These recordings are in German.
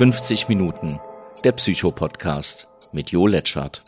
50 Minuten, der Psycho-Podcast mit Jo Letschert.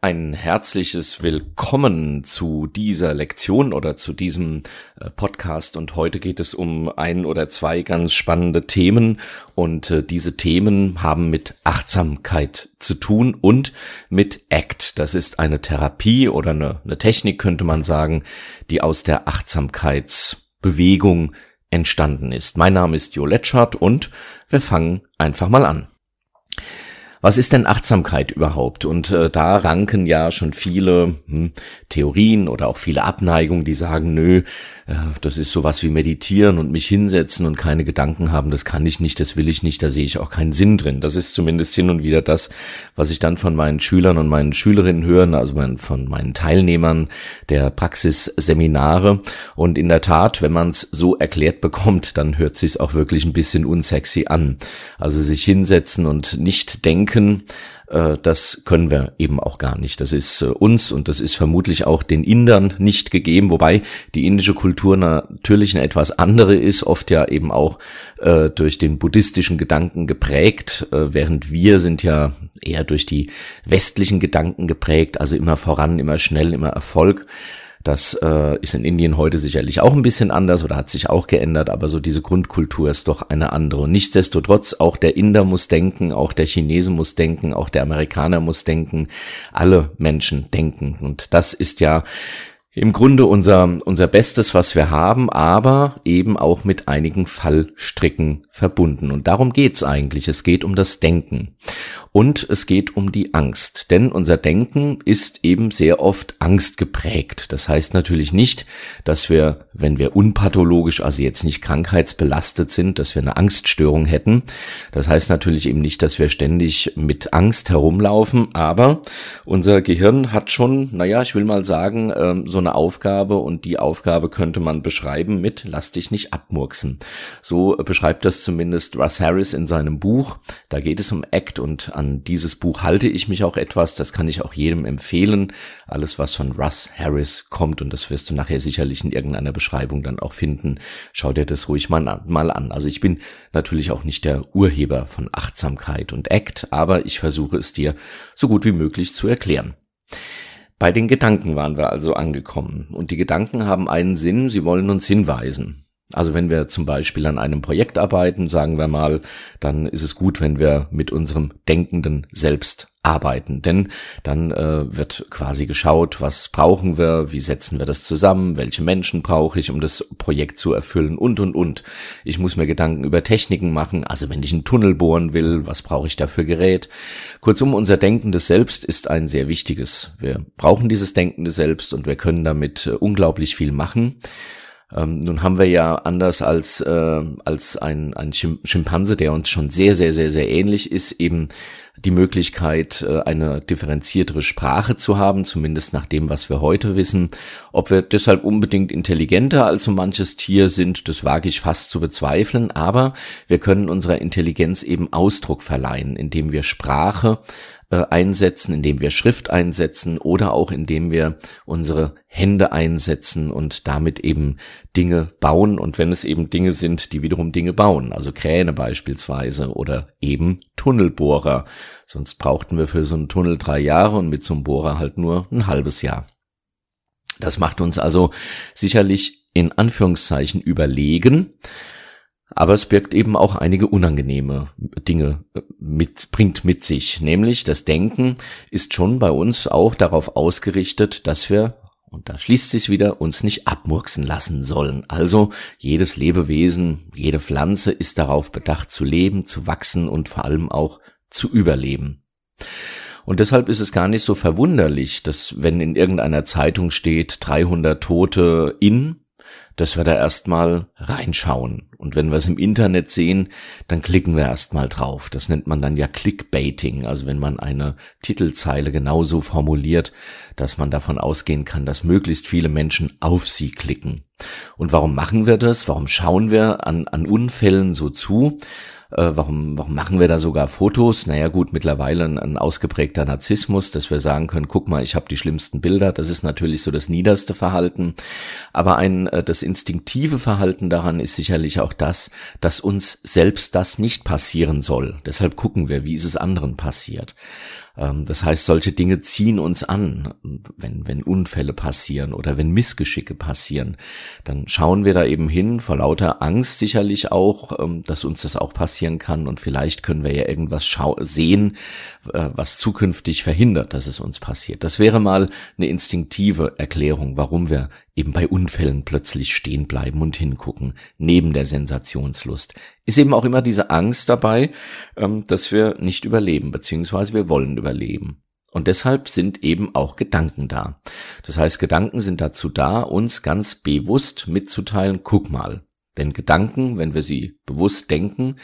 Ein herzliches Willkommen zu dieser Lektion oder zu diesem äh, Podcast und heute geht es um ein oder zwei ganz spannende Themen und äh, diese Themen haben mit Achtsamkeit zu tun und mit ACT. Das ist eine Therapie oder eine, eine Technik könnte man sagen, die aus der Achtsamkeitsbewegung entstanden ist. Mein Name ist Jo Letschert und wir fangen einfach mal an. Was ist denn Achtsamkeit überhaupt? Und äh, da ranken ja schon viele hm, Theorien oder auch viele Abneigungen, die sagen, nö, äh, das ist sowas wie meditieren und mich hinsetzen und keine Gedanken haben, das kann ich nicht, das will ich nicht, da sehe ich auch keinen Sinn drin. Das ist zumindest hin und wieder das, was ich dann von meinen Schülern und meinen Schülerinnen hören, also von meinen Teilnehmern der Praxisseminare. Und in der Tat, wenn man es so erklärt bekommt, dann hört sich auch wirklich ein bisschen unsexy an. Also sich hinsetzen und nicht denken, denken, äh, das können wir eben auch gar nicht. Das ist äh, uns und das ist vermutlich auch den Indern nicht gegeben, wobei die indische Kultur natürlich eine etwas andere ist, oft ja eben auch äh, durch den buddhistischen Gedanken geprägt, während wir sind ja eher durch die westlichen Gedanken geprägt, also immer voran, immer schnell, immer Erfolg. Das äh, ist in Indien heute sicherlich auch ein bisschen anders oder hat sich auch geändert, aber so diese Grundkultur ist doch eine andere. nichtsdestotrotz, auch der Inder muss denken, auch der Chinese muss denken, auch der Amerikaner muss denken, alle Menschen denken. Und das ist ja im Grunde unser, unser Bestes, was wir haben, aber eben auch mit einigen Fallstricken verbunden. Und darum geht's eigentlich. Es geht um das Denken. Und es geht um die Angst. Denn unser Denken ist eben sehr oft angstgeprägt. Das heißt natürlich nicht, dass wir, wenn wir unpathologisch, also jetzt nicht krankheitsbelastet sind, dass wir eine Angststörung hätten. Das heißt natürlich eben nicht, dass wir ständig mit Angst herumlaufen. Aber unser Gehirn hat schon, naja, ich will mal sagen, ähm, so eine Aufgabe und die Aufgabe könnte man beschreiben mit lass dich nicht abmurksen. So beschreibt das zumindest Russ Harris in seinem Buch. Da geht es um Act und an dieses Buch halte ich mich auch etwas. Das kann ich auch jedem empfehlen. Alles, was von Russ Harris kommt und das wirst du nachher sicherlich in irgendeiner Beschreibung dann auch finden. Schau dir das ruhig mal. Mal an. Also ich bin natürlich auch nicht der Urheber von Achtsamkeit und Act, aber ich versuche es dir so gut wie möglich zu erklären. Bei den Gedanken waren wir also angekommen. Und die Gedanken haben einen Sinn, sie wollen uns hinweisen. Also wenn wir zum Beispiel an einem Projekt arbeiten, sagen wir mal, dann ist es gut, wenn wir mit unserem denkenden Selbst arbeiten. Denn dann äh, wird quasi geschaut, was brauchen wir, wie setzen wir das zusammen, welche Menschen brauche ich, um das Projekt zu erfüllen und, und, und. Ich muss mir Gedanken über Techniken machen, also wenn ich einen Tunnel bohren will, was brauche ich dafür Gerät. Kurzum, unser denkendes Selbst ist ein sehr wichtiges. Wir brauchen dieses denkende Selbst und wir können damit äh, unglaublich viel machen. Ähm, nun haben wir ja anders als, äh, als ein, ein Schimpanse, der uns schon sehr, sehr, sehr, sehr ähnlich ist, eben die Möglichkeit, äh, eine differenziertere Sprache zu haben, zumindest nach dem, was wir heute wissen. Ob wir deshalb unbedingt intelligenter als so manches Tier sind, das wage ich fast zu bezweifeln, aber wir können unserer Intelligenz eben Ausdruck verleihen, indem wir Sprache äh, einsetzen, indem wir Schrift einsetzen oder auch indem wir unsere Hände einsetzen und damit eben Dinge bauen und wenn es eben Dinge sind, die wiederum Dinge bauen, also Kräne beispielsweise oder eben Tunnelbohrer. Sonst brauchten wir für so einen Tunnel drei Jahre und mit so einem Bohrer halt nur ein halbes Jahr. Das macht uns also sicherlich in Anführungszeichen überlegen, aber es birgt eben auch einige unangenehme Dinge äh, mit, bringt mit sich. Nämlich das Denken ist schon bei uns auch darauf ausgerichtet, dass wir und da schließt sich wieder, uns nicht abmurksen lassen sollen. Also jedes Lebewesen, jede Pflanze ist darauf bedacht zu leben, zu wachsen und vor allem auch zu überleben. Und deshalb ist es gar nicht so verwunderlich, dass wenn in irgendeiner Zeitung steht 300 Tote in dass wir da erstmal reinschauen. Und wenn wir es im Internet sehen, dann klicken wir erstmal drauf. Das nennt man dann ja Clickbaiting, also wenn man eine Titelzeile genauso formuliert, dass man davon ausgehen kann, dass möglichst viele Menschen auf sie klicken. Und warum machen wir das? Warum schauen wir an, an Unfällen so zu? Äh, warum, warum machen wir da sogar Fotos? Naja gut, mittlerweile ein, ein ausgeprägter Narzissmus, dass wir sagen können, guck mal, ich habe die schlimmsten Bilder. Das ist natürlich so das niederste Verhalten. Aber ein äh, das instinktive Verhalten daran ist sicherlich auch das, dass uns selbst das nicht passieren soll. Deshalb gucken wir, wie ist es anderen passiert. Ähm, das heißt, solche Dinge ziehen uns an, wenn, wenn Unfälle passieren oder wenn Missgeschicke passieren. Dann schauen wir da eben hin, vor lauter Angst sicherlich auch, ähm, dass uns das auch passieren kann und vielleicht können wir ja irgendwas sehen, äh, was zukünftig verhindert, dass es uns passiert. Das wäre mal eine instinktive Erklärung, warum wir eben bei Unfällen plötzlich stehen bleiben und hingucken, neben der Sensationslust. Ist eben auch immer diese Angst dabei, ähm, dass wir nicht überleben, beziehungsweise wir wollen überleben. Und deshalb sind eben auch Gedanken da. Das heißt, Gedanken sind dazu da, uns ganz bewusst mitzuteilen, guck mal. Denn Gedanken, wenn wir sie bewusst denken,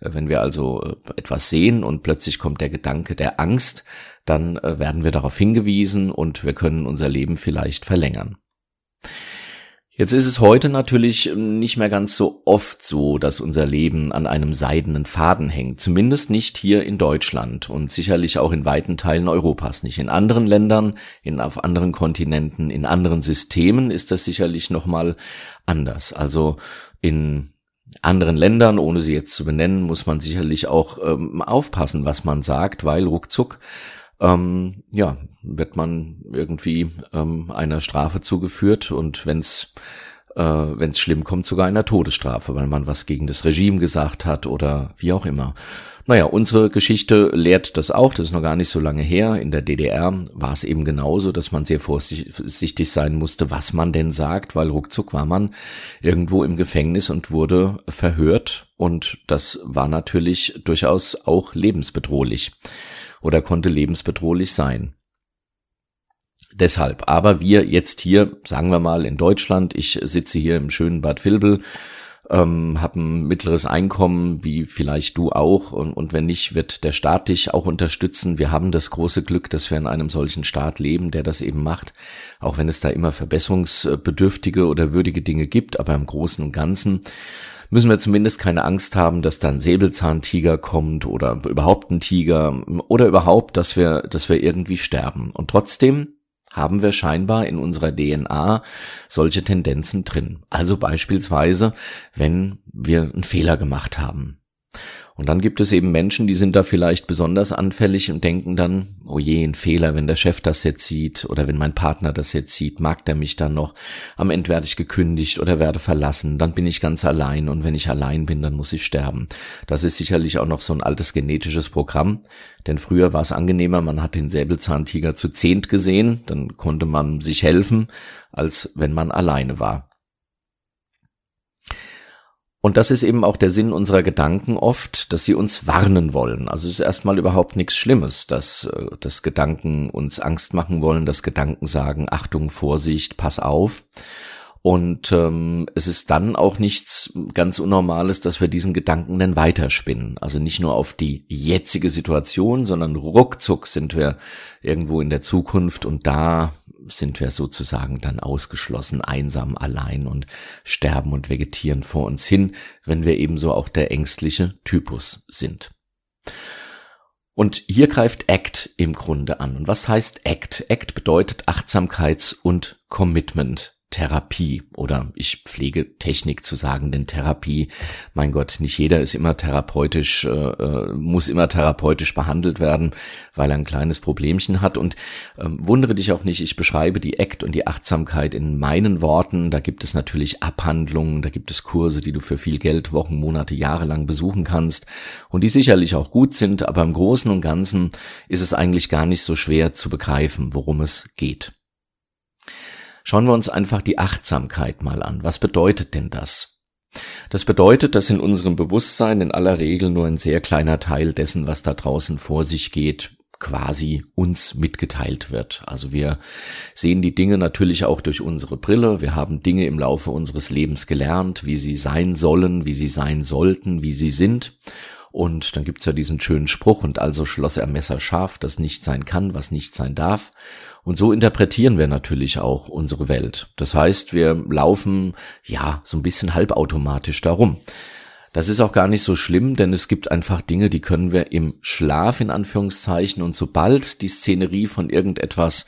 äh, wenn wir also äh, etwas sehen und plötzlich kommt der Gedanke der Angst, dann äh, werden wir darauf hingewiesen und wir können unser Leben vielleicht verlängern. Jetzt ist es heute natürlich nicht mehr ganz so oft so, dass unser Leben an einem seidenen Faden hängt. Zumindest nicht hier in Deutschland und sicherlich auch in weiten Teilen Europas nicht. In anderen Ländern, in, auf anderen Kontinenten, in anderen Systemen ist das sicherlich nochmal anders. Also in anderen Ländern, ohne sie jetzt zu benennen, muss man sicherlich auch ähm, aufpassen, was man sagt, weil ruckzuck ähm, ja, wird man irgendwie ähm, einer Strafe zugeführt und wenn's äh, wenn es schlimm kommt, sogar einer Todesstrafe, weil man was gegen das Regime gesagt hat oder wie auch immer. Naja, unsere Geschichte lehrt das auch, das ist noch gar nicht so lange her. In der DDR war es eben genauso, dass man sehr vorsichtig sein musste, was man denn sagt, weil ruckzuck war man irgendwo im Gefängnis und wurde verhört und das war natürlich durchaus auch lebensbedrohlich oder konnte lebensbedrohlich sein. Deshalb, aber wir jetzt hier, sagen wir mal in Deutschland, ich sitze hier im schönen Bad Vilbel, ähm, habe ein mittleres Einkommen, wie vielleicht du auch, und, und wenn nicht, wird der Staat dich auch unterstützen. Wir haben das große Glück, dass wir in einem solchen Staat leben, der das eben macht, auch wenn es da immer verbesserungsbedürftige oder würdige Dinge gibt, aber im Großen und Ganzen müssen wir zumindest keine Angst haben, dass dann Säbelzahntiger kommt oder überhaupt ein Tiger oder überhaupt, dass wir, dass wir irgendwie sterben. Und trotzdem haben wir scheinbar in unserer DNA solche Tendenzen drin. Also beispielsweise, wenn wir einen Fehler gemacht haben. Und dann gibt es eben Menschen, die sind da vielleicht besonders anfällig und denken dann, oh je, ein Fehler, wenn der Chef das jetzt sieht oder wenn mein Partner das jetzt sieht, mag der mich dann noch. Am Ende werde ich gekündigt oder werde verlassen, dann bin ich ganz allein und wenn ich allein bin, dann muss ich sterben. Das ist sicherlich auch noch so ein altes genetisches Programm, denn früher war es angenehmer, man hat den Säbelzahntiger zu zehnt gesehen, dann konnte man sich helfen, als wenn man alleine war. Und das ist eben auch der Sinn unserer Gedanken oft, dass sie uns warnen wollen. Also es ist erstmal überhaupt nichts Schlimmes, dass, äh, dass Gedanken uns Angst machen wollen, dass Gedanken sagen, Achtung, Vorsicht, pass auf. Und ähm, es ist dann auch nichts ganz Unnormales, dass wir diesen Gedanken dann weiterspinnen. Also nicht nur auf die jetzige Situation, sondern ruckzuck sind wir irgendwo in der Zukunft und da sind wir sozusagen dann ausgeschlossen, einsam, allein und sterben und vegetieren vor uns hin, wenn wir ebenso auch der ängstliche Typus sind. Und hier greift ACT im Grunde an. Und was heißt ACT? ACT bedeutet Achtsamkeits- und Commitment Therapie oder ich pflege Technik zu sagen, denn Therapie, mein Gott, nicht jeder ist immer therapeutisch, äh, äh, muss immer therapeutisch behandelt werden, weil er ein kleines Problemchen hat. Und ähm, wundere dich auch nicht, ich beschreibe die Act und die Achtsamkeit in meinen Worten, da gibt es natürlich Abhandlungen, da gibt es Kurse, die du für viel Geld Wochen, Monate, Jahre lang besuchen kannst und die sicherlich auch gut sind, aber im Großen und Ganzen ist es eigentlich gar nicht so schwer zu begreifen, worum es geht. Schauen wir uns einfach die Achtsamkeit mal an. Was bedeutet denn das? Das bedeutet, dass in unserem Bewusstsein in aller Regel nur ein sehr kleiner Teil dessen, was da draußen vor sich geht, quasi uns mitgeteilt wird. Also wir sehen die Dinge natürlich auch durch unsere Brille. Wir haben Dinge im Laufe unseres Lebens gelernt, wie sie sein sollen, wie sie sein sollten, wie sie sind. Und dann gibt's ja diesen schönen Spruch, und also schloss er Messer scharf, das nicht sein kann, was nicht sein darf. Und so interpretieren wir natürlich auch unsere Welt. Das heißt, wir laufen ja so ein bisschen halbautomatisch darum. Das ist auch gar nicht so schlimm, denn es gibt einfach Dinge, die können wir im Schlaf in Anführungszeichen und sobald die Szenerie von irgendetwas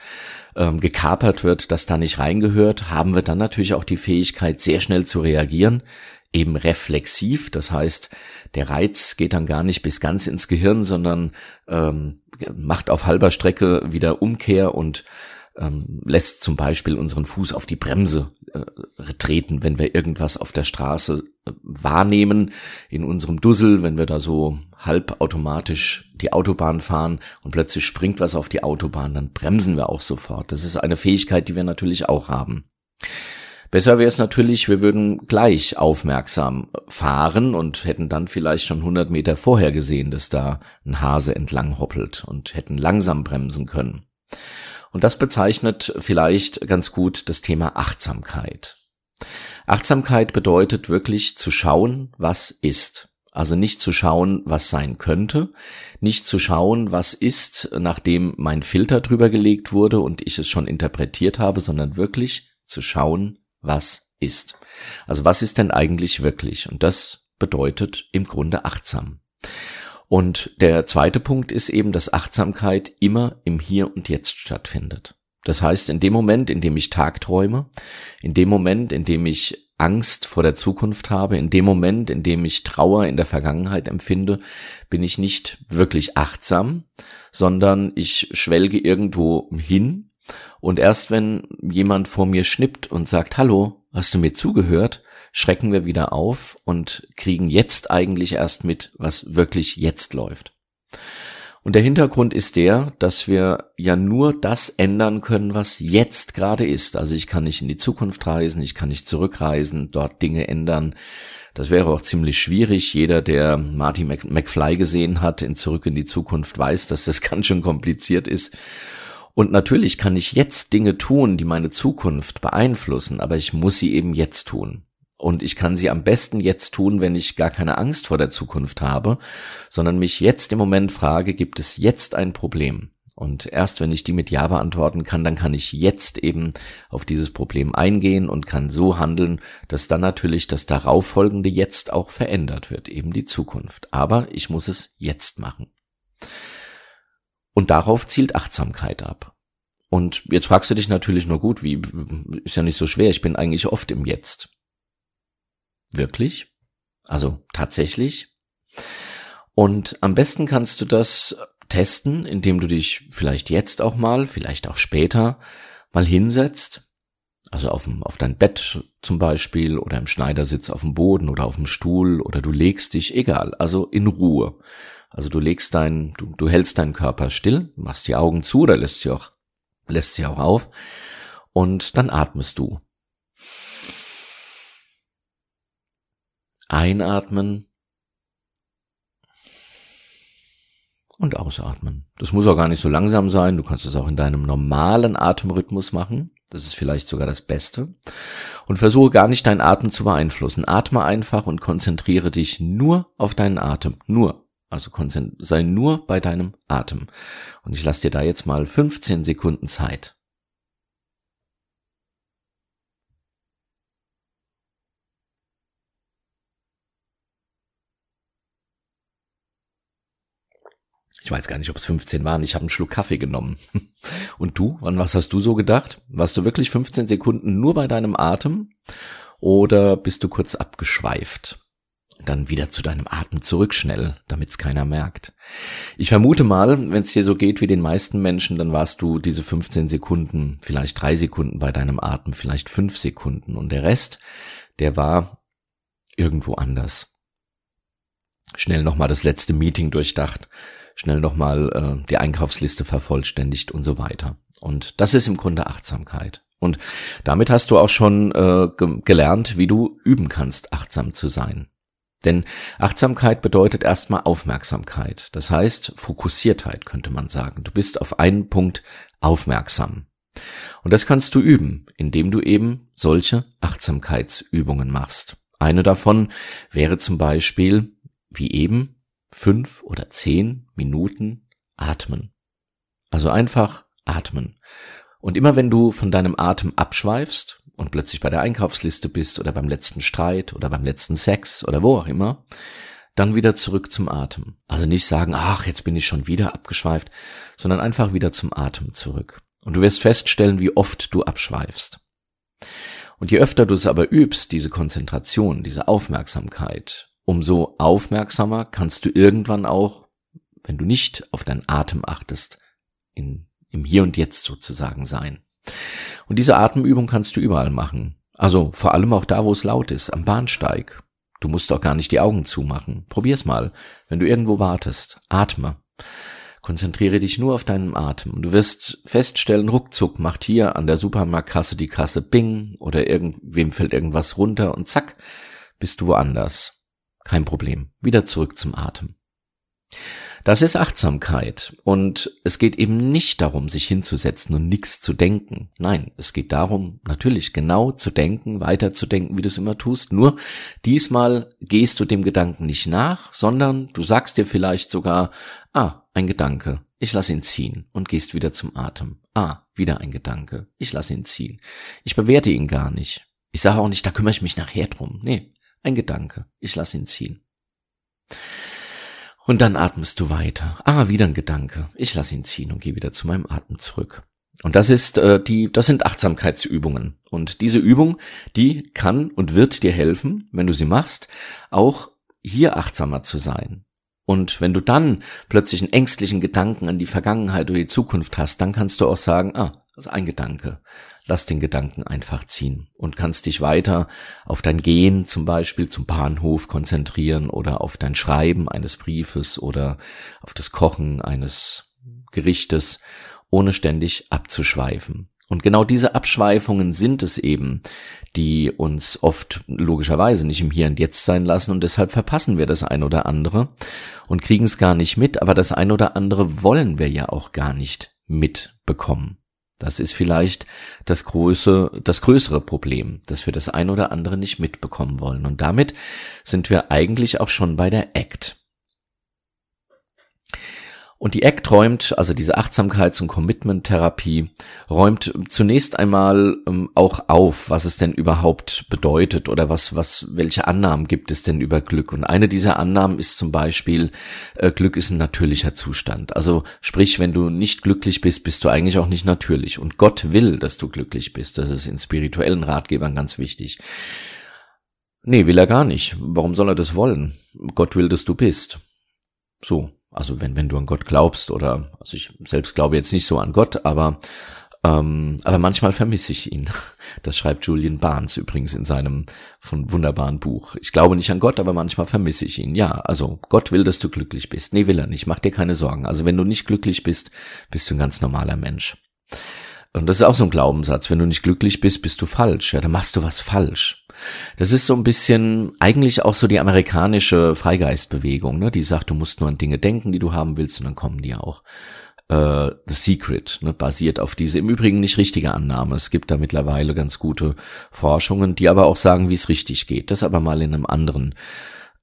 ähm, gekapert wird, das da nicht reingehört, haben wir dann natürlich auch die Fähigkeit, sehr schnell zu reagieren, eben reflexiv. Das heißt, der Reiz geht dann gar nicht bis ganz ins Gehirn, sondern ähm, macht auf halber Strecke wieder Umkehr und ähm, lässt zum Beispiel unseren Fuß auf die Bremse äh, treten, wenn wir irgendwas auf der Straße äh, wahrnehmen, in unserem Dussel, wenn wir da so halbautomatisch die Autobahn fahren und plötzlich springt was auf die Autobahn, dann bremsen wir auch sofort. Das ist eine Fähigkeit, die wir natürlich auch haben. Besser wäre es natürlich, wir würden gleich aufmerksam fahren und hätten dann vielleicht schon 100 Meter vorher gesehen, dass da ein Hase entlang hoppelt und hätten langsam bremsen können. Und das bezeichnet vielleicht ganz gut das Thema Achtsamkeit. Achtsamkeit bedeutet wirklich zu schauen, was ist. Also nicht zu schauen, was sein könnte, nicht zu schauen, was ist, nachdem mein Filter drüber gelegt wurde und ich es schon interpretiert habe, sondern wirklich zu schauen, was ist. Also was ist denn eigentlich wirklich? Und das bedeutet im Grunde achtsam. Und der zweite Punkt ist eben, dass Achtsamkeit immer im Hier und Jetzt stattfindet. Das heißt, in dem Moment, in dem ich tagträume, in dem Moment, in dem ich Angst vor der Zukunft habe, in dem Moment, in dem ich Trauer in der Vergangenheit empfinde, bin ich nicht wirklich achtsam, sondern ich schwelge irgendwo hin und erst wenn jemand vor mir schnippt und sagt, hallo, hast du mir zugehört, schrecken wir wieder auf und kriegen jetzt eigentlich erst mit, was wirklich jetzt läuft. Und der Hintergrund ist der, dass wir ja nur das ändern können, was jetzt gerade ist. Also ich kann nicht in die Zukunft reisen, ich kann nicht zurückreisen, dort Dinge ändern. Das wäre auch ziemlich schwierig. Jeder, der Marty McFly gesehen hat in Zurück in die Zukunft, weiß, dass das ganz schön kompliziert ist. Und natürlich kann ich jetzt Dinge tun, die meine Zukunft beeinflussen, aber ich muss sie eben jetzt tun. Und ich kann sie am besten jetzt tun, wenn ich gar keine Angst vor der Zukunft habe, sondern mich jetzt im Moment frage, gibt es jetzt ein Problem? Und erst wenn ich die mit Ja beantworten kann, dann kann ich jetzt eben auf dieses Problem eingehen und kann so handeln, dass dann natürlich das darauffolgende Jetzt auch verändert wird, eben die Zukunft. Aber ich muss es jetzt machen. Und darauf zielt Achtsamkeit ab. Und jetzt fragst du dich natürlich nur gut, wie, ist ja nicht so schwer, ich bin eigentlich oft im Jetzt. Wirklich? Also tatsächlich? Und am besten kannst du das testen, indem du dich vielleicht jetzt auch mal, vielleicht auch später mal hinsetzt. Also auf, auf dein Bett zum Beispiel oder im Schneidersitz auf dem Boden oder auf dem Stuhl oder du legst dich, egal, also in Ruhe. Also du legst dein, du, du hältst deinen Körper still, machst die Augen zu oder lässt sie auch, lässt sie auch auf und dann atmest du. Einatmen und ausatmen. Das muss auch gar nicht so langsam sein. Du kannst es auch in deinem normalen Atemrhythmus machen. Das ist vielleicht sogar das Beste. Und versuche gar nicht deinen Atem zu beeinflussen. Atme einfach und konzentriere dich nur auf deinen Atem. Nur. Also sei nur bei deinem Atem. Und ich lasse dir da jetzt mal 15 Sekunden Zeit. Ich weiß gar nicht, ob es 15 waren. Ich habe einen Schluck Kaffee genommen. Und du? Wann was hast du so gedacht? Warst du wirklich 15 Sekunden nur bei deinem Atem? Oder bist du kurz abgeschweift? Dann wieder zu deinem Atem zurück schnell, damit's keiner merkt. Ich vermute mal, wenn es dir so geht wie den meisten Menschen, dann warst du diese 15 Sekunden, vielleicht drei Sekunden bei deinem Atem, vielleicht fünf Sekunden. Und der Rest, der war irgendwo anders. Schnell nochmal das letzte Meeting durchdacht schnell nochmal äh, die Einkaufsliste vervollständigt und so weiter. Und das ist im Grunde Achtsamkeit. Und damit hast du auch schon äh, ge gelernt, wie du üben kannst, achtsam zu sein. Denn Achtsamkeit bedeutet erstmal Aufmerksamkeit. Das heißt Fokussiertheit, könnte man sagen. Du bist auf einen Punkt aufmerksam. Und das kannst du üben, indem du eben solche Achtsamkeitsübungen machst. Eine davon wäre zum Beispiel, wie eben, fünf oder zehn Minuten atmen. Also einfach atmen. Und immer wenn du von deinem Atem abschweifst und plötzlich bei der Einkaufsliste bist oder beim letzten Streit oder beim letzten Sex oder wo auch immer, dann wieder zurück zum Atem. Also nicht sagen, ach, jetzt bin ich schon wieder abgeschweift, sondern einfach wieder zum Atem zurück. Und du wirst feststellen, wie oft du abschweifst. Und je öfter du es aber übst, diese Konzentration, diese Aufmerksamkeit, umso aufmerksamer kannst du irgendwann auch, wenn du nicht auf deinen Atem achtest, in, im Hier und Jetzt sozusagen sein. Und diese Atemübung kannst du überall machen. Also vor allem auch da, wo es laut ist, am Bahnsteig. Du musst auch gar nicht die Augen zumachen. Probier's mal. Wenn du irgendwo wartest, atme. Konzentriere dich nur auf deinen Atem. Du wirst feststellen, ruckzuck macht hier an der Supermarktkasse die Kasse Bing oder irgendwem fällt irgendwas runter und zack, bist du woanders. Kein Problem. Wieder zurück zum Atem. Das ist Achtsamkeit. Und es geht eben nicht darum, sich hinzusetzen und nichts zu denken. Nein, es geht darum, natürlich genau zu denken, weiterzudenken, wie du es immer tust. Nur diesmal gehst du dem Gedanken nicht nach, sondern du sagst dir vielleicht sogar, ah, ein Gedanke, ich lass ihn ziehen und gehst wieder zum Atem. Ah, wieder ein Gedanke, ich lass ihn ziehen. Ich bewerte ihn gar nicht. Ich sage auch nicht, da kümmere ich mich nachher drum. Nee, ein Gedanke, ich lass ihn ziehen. Und dann atmest du weiter. Ah, wieder ein Gedanke. Ich lass ihn ziehen und gehe wieder zu meinem Atem zurück. Und das ist äh, die, das sind Achtsamkeitsübungen. Und diese Übung, die kann und wird dir helfen, wenn du sie machst, auch hier achtsamer zu sein. Und wenn du dann plötzlich einen ängstlichen Gedanken an die Vergangenheit oder die Zukunft hast, dann kannst du auch sagen, ah, das ist ein Gedanke lass den Gedanken einfach ziehen und kannst dich weiter auf dein Gehen zum Beispiel zum Bahnhof konzentrieren oder auf dein Schreiben eines Briefes oder auf das Kochen eines Gerichtes, ohne ständig abzuschweifen. Und genau diese Abschweifungen sind es eben, die uns oft logischerweise nicht im Hier und Jetzt sein lassen und deshalb verpassen wir das ein oder andere und kriegen es gar nicht mit, aber das ein oder andere wollen wir ja auch gar nicht mitbekommen. Das ist vielleicht das große, das größere Problem, dass wir das ein oder andere nicht mitbekommen wollen. Und damit sind wir eigentlich auch schon bei der ACT. Und die ACT räumt, also diese Achtsamkeits- und Commitment-Therapie, räumt zunächst einmal ähm, auch auf, was es denn überhaupt bedeutet oder was, was, welche Annahmen gibt es denn über Glück. Und eine dieser Annahmen ist zum Beispiel, äh, Glück ist ein natürlicher Zustand. Also sprich, wenn du nicht glücklich bist, bist du eigentlich auch nicht natürlich. Und Gott will, dass du glücklich bist. Das ist in spirituellen Ratgebern ganz wichtig. Nee, will er gar nicht. Warum soll er das wollen? Gott will, dass du bist. So, also wenn, wenn du an Gott glaubst oder, also ich selbst glaube jetzt nicht so an Gott, aber, ähm, aber manchmal vermisse ich ihn. Das schreibt Julian Barnes übrigens in seinem von wunderbaren Buch. Ich glaube nicht an Gott, aber manchmal vermisse ich ihn. Ja, also Gott will, dass du glücklich bist. Nee, will er nicht. Mach dir keine Sorgen. Also wenn du nicht glücklich bist, bist du ein ganz normaler Mensch. Und das ist auch so ein Glaubenssatz. Wenn du nicht glücklich bist, bist du falsch. Ja, dann machst du was falsch. Das ist so ein bisschen eigentlich auch so die amerikanische Freigeistbewegung, ne? die sagt, du musst nur an Dinge denken, die du haben willst, und dann kommen die auch. Äh, The Secret, ne, basiert auf diese im Übrigen nicht richtige Annahme. Es gibt da mittlerweile ganz gute Forschungen, die aber auch sagen, wie es richtig geht. Das aber mal in einem anderen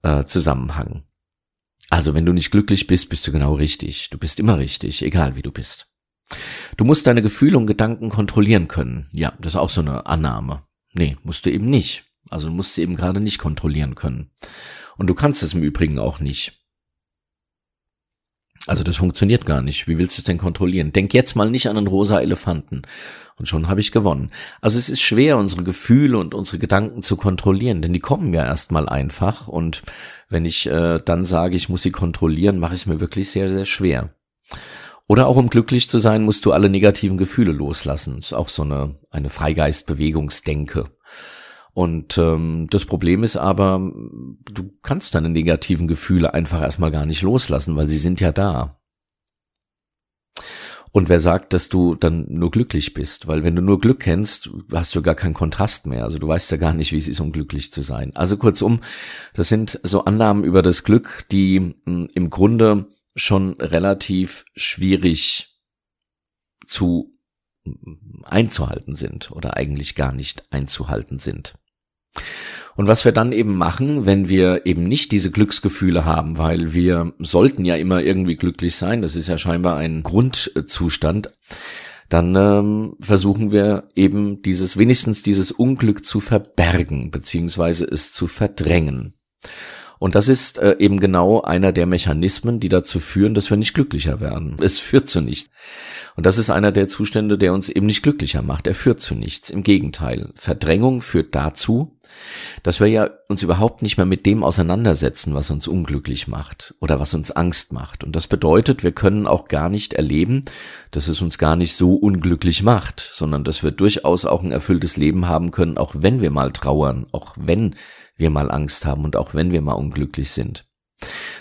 äh, Zusammenhang. Also wenn du nicht glücklich bist, bist du genau richtig. Du bist immer richtig, egal wie du bist. Du musst deine Gefühle und Gedanken kontrollieren können. Ja, das ist auch so eine Annahme. Nee, musst du eben nicht. Also musst du eben gerade nicht kontrollieren können. Und du kannst es im Übrigen auch nicht. Also das funktioniert gar nicht. Wie willst du es denn kontrollieren? Denk jetzt mal nicht an einen rosa Elefanten. Und schon habe ich gewonnen. Also es ist schwer, unsere Gefühle und unsere Gedanken zu kontrollieren, denn die kommen ja erstmal einfach. Und wenn ich äh, dann sage, ich muss sie kontrollieren, mache ich es mir wirklich sehr, sehr schwer. Oder auch um glücklich zu sein, musst du alle negativen Gefühle loslassen. Ist auch so eine, eine Freigeistbewegungsdenke. Und ähm, das Problem ist aber, du kannst deine negativen Gefühle einfach erstmal gar nicht loslassen, weil sie sind ja da. Und wer sagt, dass du dann nur glücklich bist? Weil wenn du nur Glück kennst, hast du gar keinen Kontrast mehr. Also du weißt ja gar nicht, wie es ist, um glücklich zu sein. Also kurzum, das sind so Annahmen über das Glück, die mh, hm, im Grunde schon relativ schwierig zu einzuhalten sind oder eigentlich gar nicht einzuhalten sind. Und was wir dann eben machen, wenn wir eben nicht diese Glücksgefühle haben, weil wir sollten ja immer irgendwie glücklich sein, das ist ja scheinbar ein Grundzustand, dann ähm, versuchen wir eben dieses, wenigstens dieses Unglück zu verbergen, beziehungsweise es zu verdrängen. Und das ist äh, eben genau einer der Mechanismen, die dazu führen, dass wir nicht glücklicher werden. Es führt zu nichts. Und das ist einer der Zustände, der uns eben nicht glücklicher macht. Er führt zu nichts. Im Gegenteil. Verdrängung führt dazu, dass wir ja uns überhaupt nicht mehr mit dem auseinandersetzen, was uns unglücklich macht oder was uns Angst macht. Und das bedeutet, wir können auch gar nicht erleben, dass es uns gar nicht so unglücklich macht, sondern dass wir durchaus auch ein erfülltes Leben haben können, auch wenn wir mal trauern, auch wenn wir mal Angst haben und auch wenn wir mal unglücklich sind.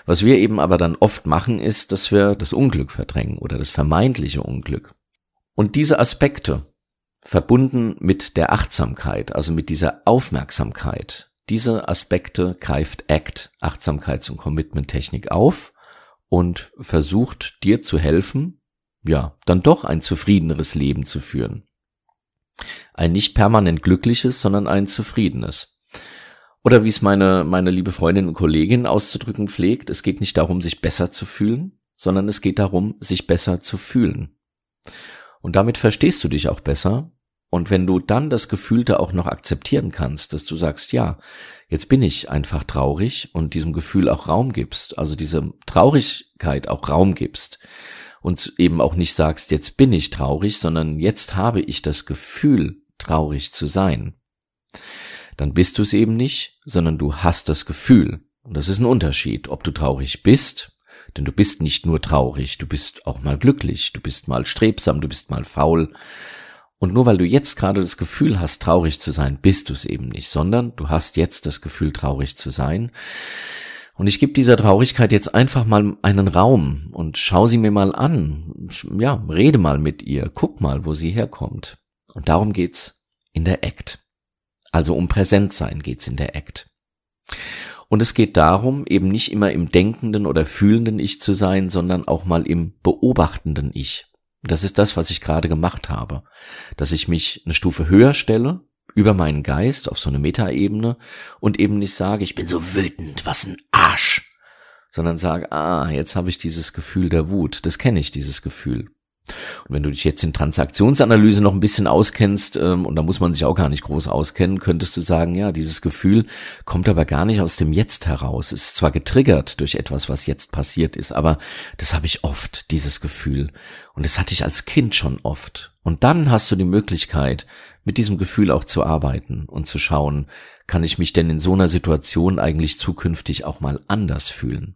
Was wir eben aber dann oft machen, ist, dass wir das Unglück verdrängen oder das vermeintliche Unglück. Und diese Aspekte, verbunden mit der Achtsamkeit, also mit dieser Aufmerksamkeit, diese Aspekte greift ACT, Achtsamkeits- und Commitment-Technik auf und versucht dir zu helfen, ja, dann doch ein zufriedeneres Leben zu führen. Ein nicht permanent glückliches, sondern ein zufriedenes. Oder wie es meine, meine liebe Freundin und Kollegin auszudrücken pflegt, es geht nicht darum, sich besser zu fühlen, sondern es geht darum, sich besser zu fühlen. Und damit verstehst du dich auch besser. Und wenn du dann das Gefühlte auch noch akzeptieren kannst, dass du sagst, ja, jetzt bin ich einfach traurig und diesem Gefühl auch Raum gibst, also diese Traurigkeit auch Raum gibst und eben auch nicht sagst, jetzt bin ich traurig, sondern jetzt habe ich das Gefühl, traurig zu sein dann bist du es eben nicht, sondern du hast das Gefühl. Und das ist ein Unterschied, ob du traurig bist, denn du bist nicht nur traurig, du bist auch mal glücklich, du bist mal strebsam, du bist mal faul. Und nur weil du jetzt gerade das Gefühl hast, traurig zu sein, bist du es eben nicht, sondern du hast jetzt das Gefühl, traurig zu sein. Und ich gebe dieser Traurigkeit jetzt einfach mal einen Raum und schau sie mir mal an. Ja, rede mal mit ihr, guck mal, wo sie herkommt. Und darum geht's in der Act. Also um Präsentsein geht's in der Act. Und es geht darum, eben nicht immer im denkenden oder fühlenden Ich zu sein, sondern auch mal im beobachtenden Ich. Das ist das, was ich gerade gemacht habe. Dass ich mich eine Stufe höher stelle, über meinen Geist, auf so eine Metaebene, und eben nicht sage, ich bin so wütend, was ein Arsch, sondern sage, ah, jetzt habe ich dieses Gefühl der Wut, das kenne ich, dieses Gefühl. Und wenn du dich jetzt in Transaktionsanalyse noch ein bisschen auskennst, ähm, und da muss man sich auch gar nicht groß auskennen, könntest du sagen, ja, dieses Gefühl kommt aber gar nicht aus dem Jetzt heraus. Es ist zwar getriggert durch etwas, was jetzt passiert ist, aber das habe ich oft, dieses Gefühl. Und das hatte ich als Kind schon oft. Und dann hast du die Möglichkeit, mit diesem Gefühl auch zu arbeiten und zu schauen, kann ich mich denn in so einer Situation eigentlich zukünftig auch mal anders fühlen?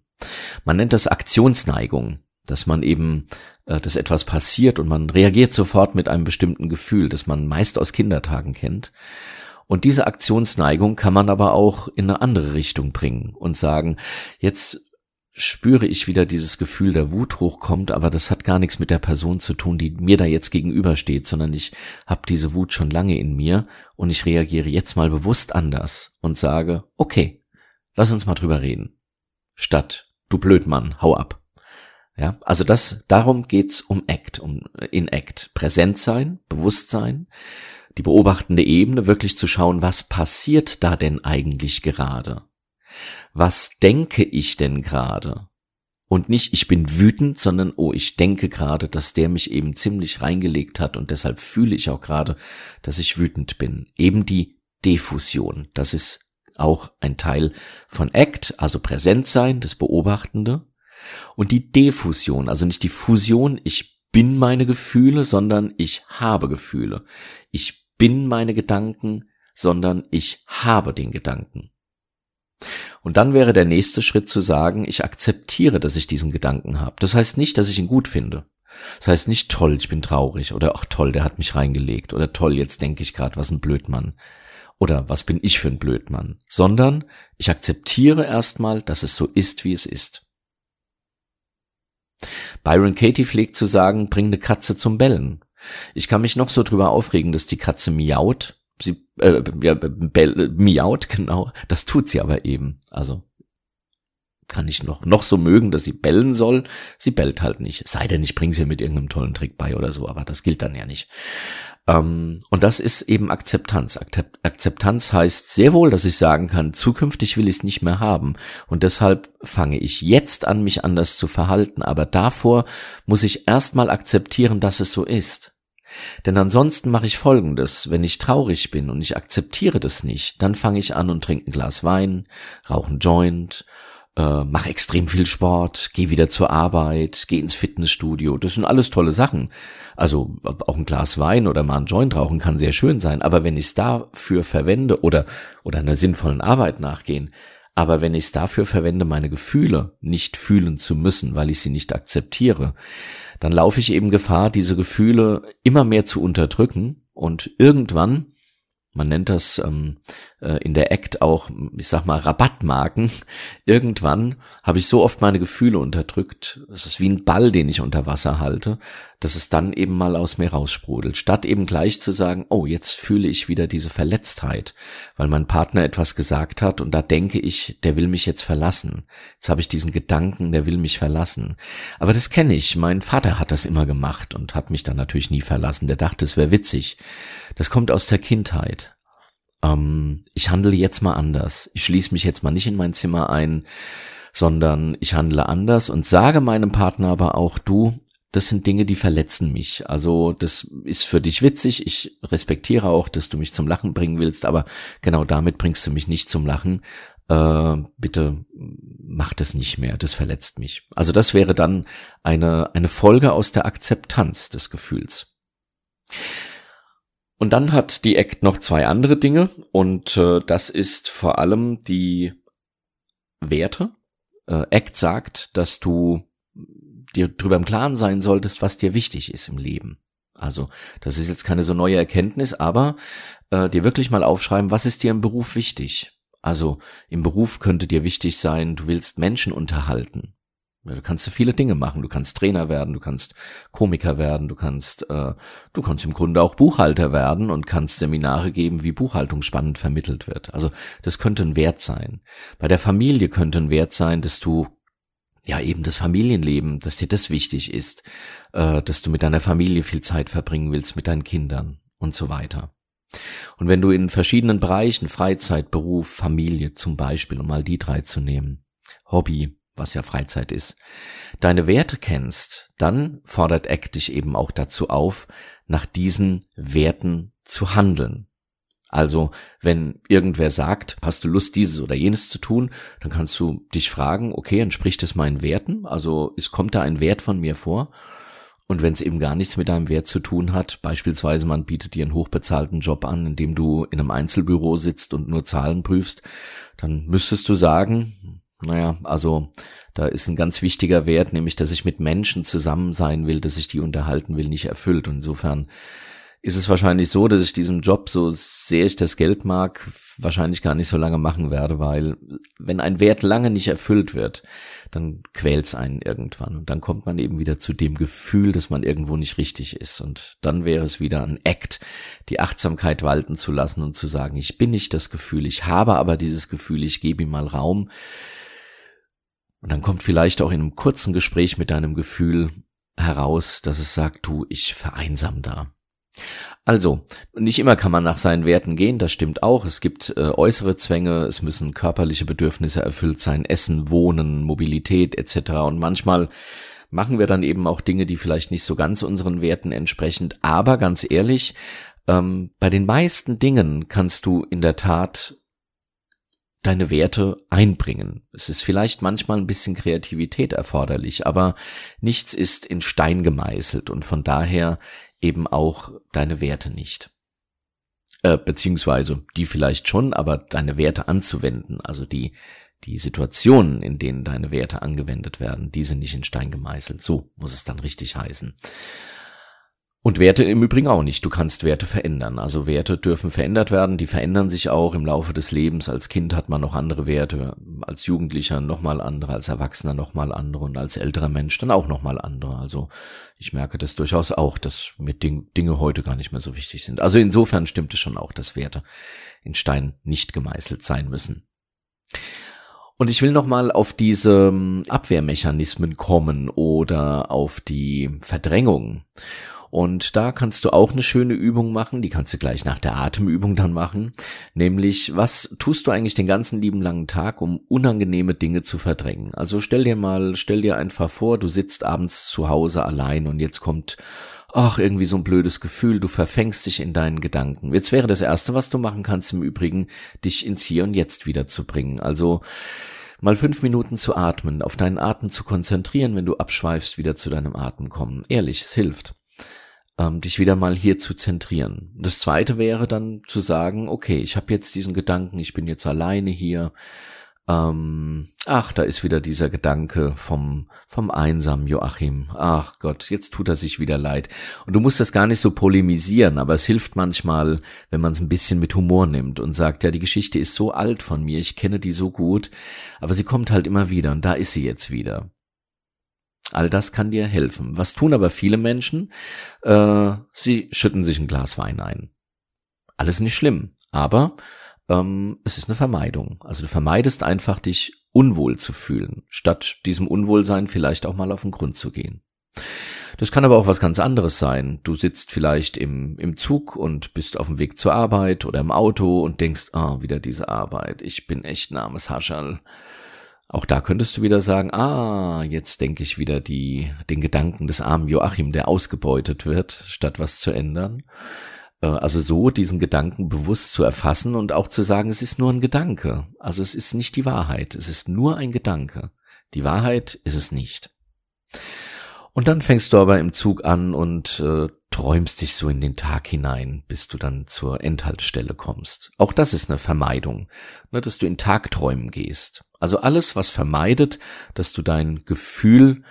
Man nennt das Aktionsneigung dass man eben, dass etwas passiert und man reagiert sofort mit einem bestimmten Gefühl, das man meist aus Kindertagen kennt. Und diese Aktionsneigung kann man aber auch in eine andere Richtung bringen und sagen, jetzt spüre ich wieder dieses Gefühl der Wut hochkommt, aber das hat gar nichts mit der Person zu tun, die mir da jetzt gegenübersteht, sondern ich habe diese Wut schon lange in mir und ich reagiere jetzt mal bewusst anders und sage, okay, lass uns mal drüber reden. Statt, du Blödmann, hau ab. Ja, also das, darum geht's um Act, um in Act. Präsent sein, Bewusstsein, die beobachtende Ebene, wirklich zu schauen, was passiert da denn eigentlich gerade? Was denke ich denn gerade? Und nicht, ich bin wütend, sondern, oh, ich denke gerade, dass der mich eben ziemlich reingelegt hat und deshalb fühle ich auch gerade, dass ich wütend bin. Eben die Diffusion. Das ist auch ein Teil von Act, also präsent sein, das Beobachtende. Und die Defusion, also nicht die Fusion, ich bin meine Gefühle, sondern ich habe Gefühle. Ich bin meine Gedanken, sondern ich habe den Gedanken. Und dann wäre der nächste Schritt zu sagen, ich akzeptiere, dass ich diesen Gedanken habe. Das heißt nicht, dass ich ihn gut finde. Das heißt nicht toll, ich bin traurig oder ach toll, der hat mich reingelegt oder toll, jetzt denke ich gerade, was ein Blödmann oder was bin ich für ein Blödmann, sondern ich akzeptiere erstmal, dass es so ist, wie es ist. Byron Katie pflegt zu sagen, bring eine Katze zum Bellen. Ich kann mich noch so drüber aufregen, dass die Katze miaut. Sie äh, ja, bell, miaut, genau. Das tut sie aber eben. Also kann ich noch, noch so mögen, dass sie bellen soll. Sie bellt halt nicht. Sei denn, ich bringe sie mit irgendeinem tollen Trick bei oder so, aber das gilt dann ja nicht. Ähm, und das ist eben Akzeptanz. Akzeptanz heißt sehr wohl, dass ich sagen kann, zukünftig will ich es nicht mehr haben. Und deshalb fange ich jetzt an, mich anders zu verhalten. Aber davor muss ich erstmal akzeptieren, dass es so ist. Denn ansonsten mache ich Folgendes. Wenn ich traurig bin und ich akzeptiere das nicht, dann fange ich an und trinke ein Glas Wein, rauche einen Joint, äh, mache extrem viel Sport, gehe wieder zur Arbeit, gehe ins Fitnessstudio. Das sind alles tolle Sachen. Also auch ein Glas Wein oder mal ein Joint rauchen kann sehr schön sein. Aber wenn ich es dafür verwende oder, oder einer sinnvollen Arbeit nachgehen, aber wenn ich es dafür verwende, meine Gefühle nicht fühlen zu müssen, weil ich sie nicht akzeptiere, dann laufe ich eben Gefahr, diese Gefühle immer mehr zu unterdrücken und irgendwann man nennt das ähm, äh, in der Act auch, ich sag mal, Rabattmarken. Irgendwann habe ich so oft meine Gefühle unterdrückt, es ist wie ein Ball, den ich unter Wasser halte, dass es dann eben mal aus mir raussprudelt. Statt eben gleich zu sagen, oh, jetzt fühle ich wieder diese Verletztheit, weil mein Partner etwas gesagt hat und da denke ich, der will mich jetzt verlassen. Jetzt habe ich diesen Gedanken, der will mich verlassen. Aber das kenne ich. Mein Vater hat das immer gemacht und hat mich dann natürlich nie verlassen. Der dachte, es wäre witzig. Das kommt aus der Kindheit ähm, ich handle jetzt mal anders. Ich schließe mich jetzt mal nicht in mein Zimmer ein, sondern ich handle anders und sage meinem Partner aber auch, du, das sind Dinge, die verletzen mich. Also das ist für dich witzig. Ich respektiere auch, dass du mich zum Lachen bringen willst, aber genau damit bringst du mich nicht zum Lachen. Äh, bitte mach das nicht mehr. Das verletzt mich. Also das wäre dann eine, eine Folge aus der Akzeptanz des Gefühls. Und dann hat die Act noch zwei andere Dinge und äh, das ist vor allem die Werte. Äh, Act sagt, dass du dir darüber im Klaren sein solltest, was dir wichtig ist im Leben. Also das ist jetzt keine so neue Erkenntnis, aber äh, dir wirklich mal aufschreiben, was ist dir im Beruf wichtig. Also im Beruf könnte dir wichtig sein, du willst Menschen unterhalten. Du kannst viele Dinge machen. Du kannst Trainer werden, du kannst Komiker werden, du kannst, äh, du kannst im Grunde auch Buchhalter werden und kannst Seminare geben, wie Buchhaltung spannend vermittelt wird. Also das könnte ein Wert sein. Bei der Familie könnte ein Wert sein, dass du ja eben das Familienleben, dass dir das wichtig ist, äh, dass du mit deiner Familie viel Zeit verbringen willst, mit deinen Kindern und so weiter. Und wenn du in verschiedenen Bereichen, Freizeit, Beruf, Familie zum Beispiel, um mal die drei zu nehmen, Hobby, was ja Freizeit ist, deine Werte kennst, dann fordert Eck dich eben auch dazu auf, nach diesen Werten zu handeln. Also, wenn irgendwer sagt, hast du Lust, dieses oder jenes zu tun, dann kannst du dich fragen, okay, entspricht es meinen Werten? Also, es kommt da ein Wert von mir vor? Und wenn es eben gar nichts mit deinem Wert zu tun hat, beispielsweise man bietet dir einen hochbezahlten Job an, in dem du in einem Einzelbüro sitzt und nur Zahlen prüfst, dann müsstest du sagen, naja, also da ist ein ganz wichtiger Wert, nämlich dass ich mit Menschen zusammen sein will, dass ich die unterhalten will, nicht erfüllt. Und insofern ist es wahrscheinlich so, dass ich diesen Job, so sehr ich das Geld mag, wahrscheinlich gar nicht so lange machen werde, weil wenn ein Wert lange nicht erfüllt wird, dann quält's einen irgendwann. Und dann kommt man eben wieder zu dem Gefühl, dass man irgendwo nicht richtig ist. Und dann wäre es wieder ein Act, die Achtsamkeit walten zu lassen und zu sagen, ich bin nicht das Gefühl, ich habe aber dieses Gefühl, ich gebe ihm mal Raum und dann kommt vielleicht auch in einem kurzen Gespräch mit deinem Gefühl heraus, dass es sagt, du, ich vereinsam da. Also, nicht immer kann man nach seinen Werten gehen, das stimmt auch. Es gibt äh, äußere Zwänge, es müssen körperliche Bedürfnisse erfüllt sein, Essen, Wohnen, Mobilität etc. Und manchmal machen wir dann eben auch Dinge, die vielleicht nicht so ganz unseren Werten entsprechen. Aber ganz ehrlich, ähm, bei den meisten Dingen kannst du in der Tat deine Werte einbringen. Es ist vielleicht manchmal ein bisschen Kreativität erforderlich, aber nichts ist in Stein gemeißelt und von daher eben auch deine Werte nicht. Äh, beziehungsweise die vielleicht schon, aber deine Werte anzuwenden, also die, die Situationen, in denen deine Werte angewendet werden, die sind nicht in Stein gemeißelt. So muss es dann richtig heißen. Und Werte im Übrigen auch nicht. Du kannst Werte verändern. Also Werte dürfen verändert werden. Die verändern sich auch im Laufe des Lebens. Als Kind hat man noch andere Werte, als Jugendlicher nochmal andere, als Erwachsener nochmal andere und als älterer Mensch dann auch nochmal andere. Also ich merke das durchaus auch, dass mir Dinge heute gar nicht mehr so wichtig sind. Also insofern stimmt es schon auch, dass Werte in Stein nicht gemeißelt sein müssen. Und ich will nochmal auf diese ähm, Abwehrmechanismen kommen oder auf die Verdrängung. Und da kannst du auch eine schöne Übung machen, die kannst du gleich nach der Atemübung dann machen. Nämlich, was tust du eigentlich den ganzen lieben langen Tag, um unangenehme Dinge zu verdrängen? Also stell dir mal, stell dir einfach vor, du sitzt abends zu Hause allein und jetzt kommt ach, irgendwie so ein blödes Gefühl, du verfängst dich in deinen Gedanken. Jetzt wäre das Erste, was du machen kannst, im Übrigen, dich ins Hier und Jetzt wiederzubringen. Also mal fünf Minuten zu atmen, auf deinen Atem zu konzentrieren, wenn du abschweifst, wieder zu deinem Atem kommen. Ehrlich, es hilft ähm, dich wieder mal hier zu zentrieren. Das zweite wäre dann zu sagen, okay, ich habe jetzt diesen Gedanken, ich bin jetzt alleine hier. Ähm, ach, da ist wieder dieser Gedanke vom, vom einsamen Joachim. Ach Gott, jetzt tut er sich wieder leid. Und du musst das gar nicht so polemisieren, aber es hilft manchmal, wenn man es ein bisschen mit Humor nimmt und sagt, ja, die Geschichte ist so alt von mir, ich kenne die so gut, aber sie kommt halt immer wieder und da ist sie jetzt wieder. All das kann dir helfen. Was tun aber viele Menschen? Äh, sie schütten sich ein Glas Wein ein. Alles nicht schlimm, aber ähm, es ist eine Vermeidung. Also du vermeidest einfach, dich unwohl zu fühlen, statt diesem Unwohlsein vielleicht auch mal auf den Grund zu gehen. Das kann aber auch was ganz anderes sein. Du sitzt vielleicht im, im Zug und bist auf dem Weg zur Arbeit oder im Auto und denkst, ah, oh, wieder diese Arbeit. Ich bin echt Names Haschall. Auch da könntest du wieder sagen, ah, jetzt denke ich wieder die, den Gedanken des armen Joachim, der ausgebeutet wird, statt was zu ändern. Äh, also so diesen Gedanken bewusst zu erfassen und auch zu sagen, es ist nur ein Gedanke. Also es ist nicht die Wahrheit, es ist nur ein Gedanke. Die Wahrheit ist es nicht. Und dann fängst du aber im Zug an und äh, träumst dich so in den Tag hinein, bis du dann zur Endhaltestelle kommst. Auch das ist eine Vermeidung, ne, dass du in Tagträumen gehst. Also alles, was vermeidet, dass du dein Gefühl,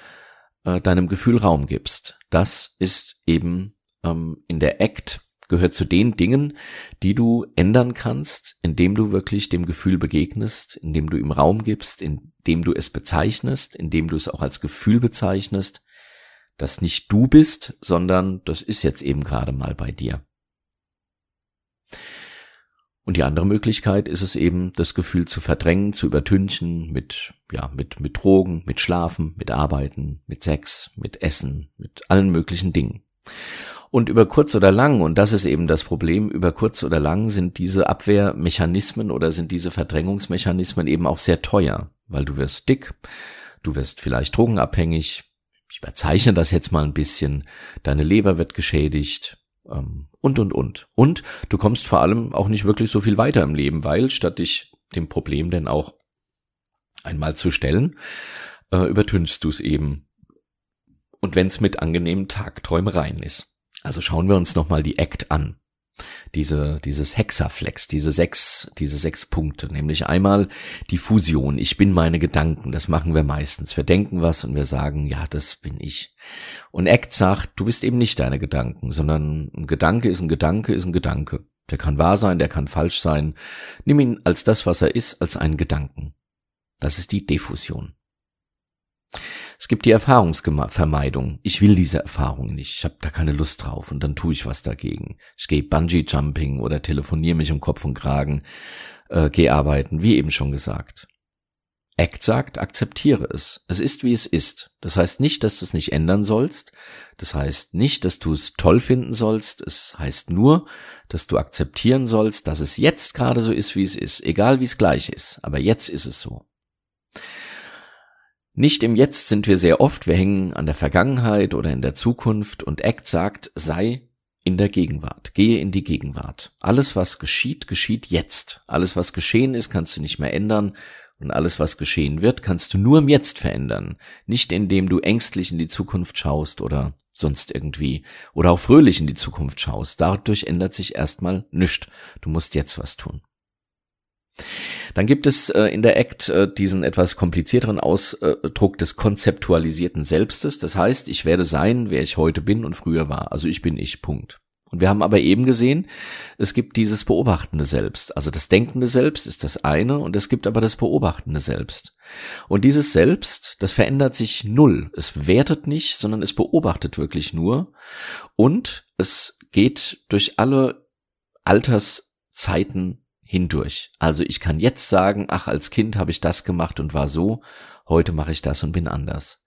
äh, deinem Gefühl Raum gibst, das ist eben ähm, in der Act gehört zu den Dingen, die du ändern kannst, indem du wirklich dem Gefühl begegnest, indem du ihm Raum gibst, indem du es bezeichnest, indem du es auch als Gefühl bezeichnest, das nicht du bist, sondern das ist jetzt eben gerade mal bei dir. Und die andere Möglichkeit ist es eben, das Gefühl zu verdrängen, zu übertünchen mit, ja, mit, mit Drogen, mit Schlafen, mit Arbeiten, mit Sex, mit Essen, mit allen möglichen Dingen. Und über kurz oder lang, und das ist eben das Problem, über kurz oder lang sind diese Abwehrmechanismen oder sind diese Verdrängungsmechanismen eben auch sehr teuer, weil du wirst dick, du wirst vielleicht drogenabhängig, ich überzeichne das jetzt mal ein bisschen, deine Leber wird geschädigt, und, und, und. Und du kommst vor allem auch nicht wirklich so viel weiter im Leben, weil statt dich dem Problem denn auch einmal zu stellen, äh, übertünchst du es eben. Und wenn es mit angenehmen Tagträumereien ist. Also schauen wir uns nochmal die Act an diese, dieses Hexaflex, diese sechs, diese sechs Punkte, nämlich einmal die Fusion. Ich bin meine Gedanken. Das machen wir meistens. Wir denken was und wir sagen, ja, das bin ich. Und Act sagt, du bist eben nicht deine Gedanken, sondern ein Gedanke ist ein Gedanke ist ein Gedanke. Der kann wahr sein, der kann falsch sein. Nimm ihn als das, was er ist, als einen Gedanken. Das ist die Diffusion. Es gibt die Erfahrungsvermeidung. Ich will diese Erfahrung nicht. Ich habe da keine Lust drauf und dann tue ich was dagegen. Ich gehe Bungee-Jumping oder telefoniere mich um Kopf und Kragen, äh, gehe arbeiten, wie eben schon gesagt. Act sagt, akzeptiere es. Es ist, wie es ist. Das heißt nicht, dass du es nicht ändern sollst. Das heißt nicht, dass du es toll finden sollst. Es heißt nur, dass du akzeptieren sollst, dass es jetzt gerade so ist, wie es ist. Egal, wie es gleich ist. Aber jetzt ist es so. Nicht im Jetzt sind wir sehr oft, wir hängen an der Vergangenheit oder in der Zukunft und ACT sagt, sei in der Gegenwart, gehe in die Gegenwart. Alles, was geschieht, geschieht jetzt. Alles, was geschehen ist, kannst du nicht mehr ändern und alles, was geschehen wird, kannst du nur im Jetzt verändern. Nicht indem du ängstlich in die Zukunft schaust oder sonst irgendwie oder auch fröhlich in die Zukunft schaust. Dadurch ändert sich erstmal nichts. Du musst jetzt was tun. Dann gibt es äh, in der ACT äh, diesen etwas komplizierteren Ausdruck des konzeptualisierten Selbstes. Das heißt, ich werde sein, wer ich heute bin und früher war. Also ich bin ich, Punkt. Und wir haben aber eben gesehen, es gibt dieses beobachtende Selbst. Also das denkende Selbst ist das eine und es gibt aber das beobachtende Selbst. Und dieses Selbst, das verändert sich null. Es wertet nicht, sondern es beobachtet wirklich nur. Und es geht durch alle Alterszeiten hindurch. Also ich kann jetzt sagen, ach, als Kind habe ich das gemacht und war so, heute mache ich das und bin anders.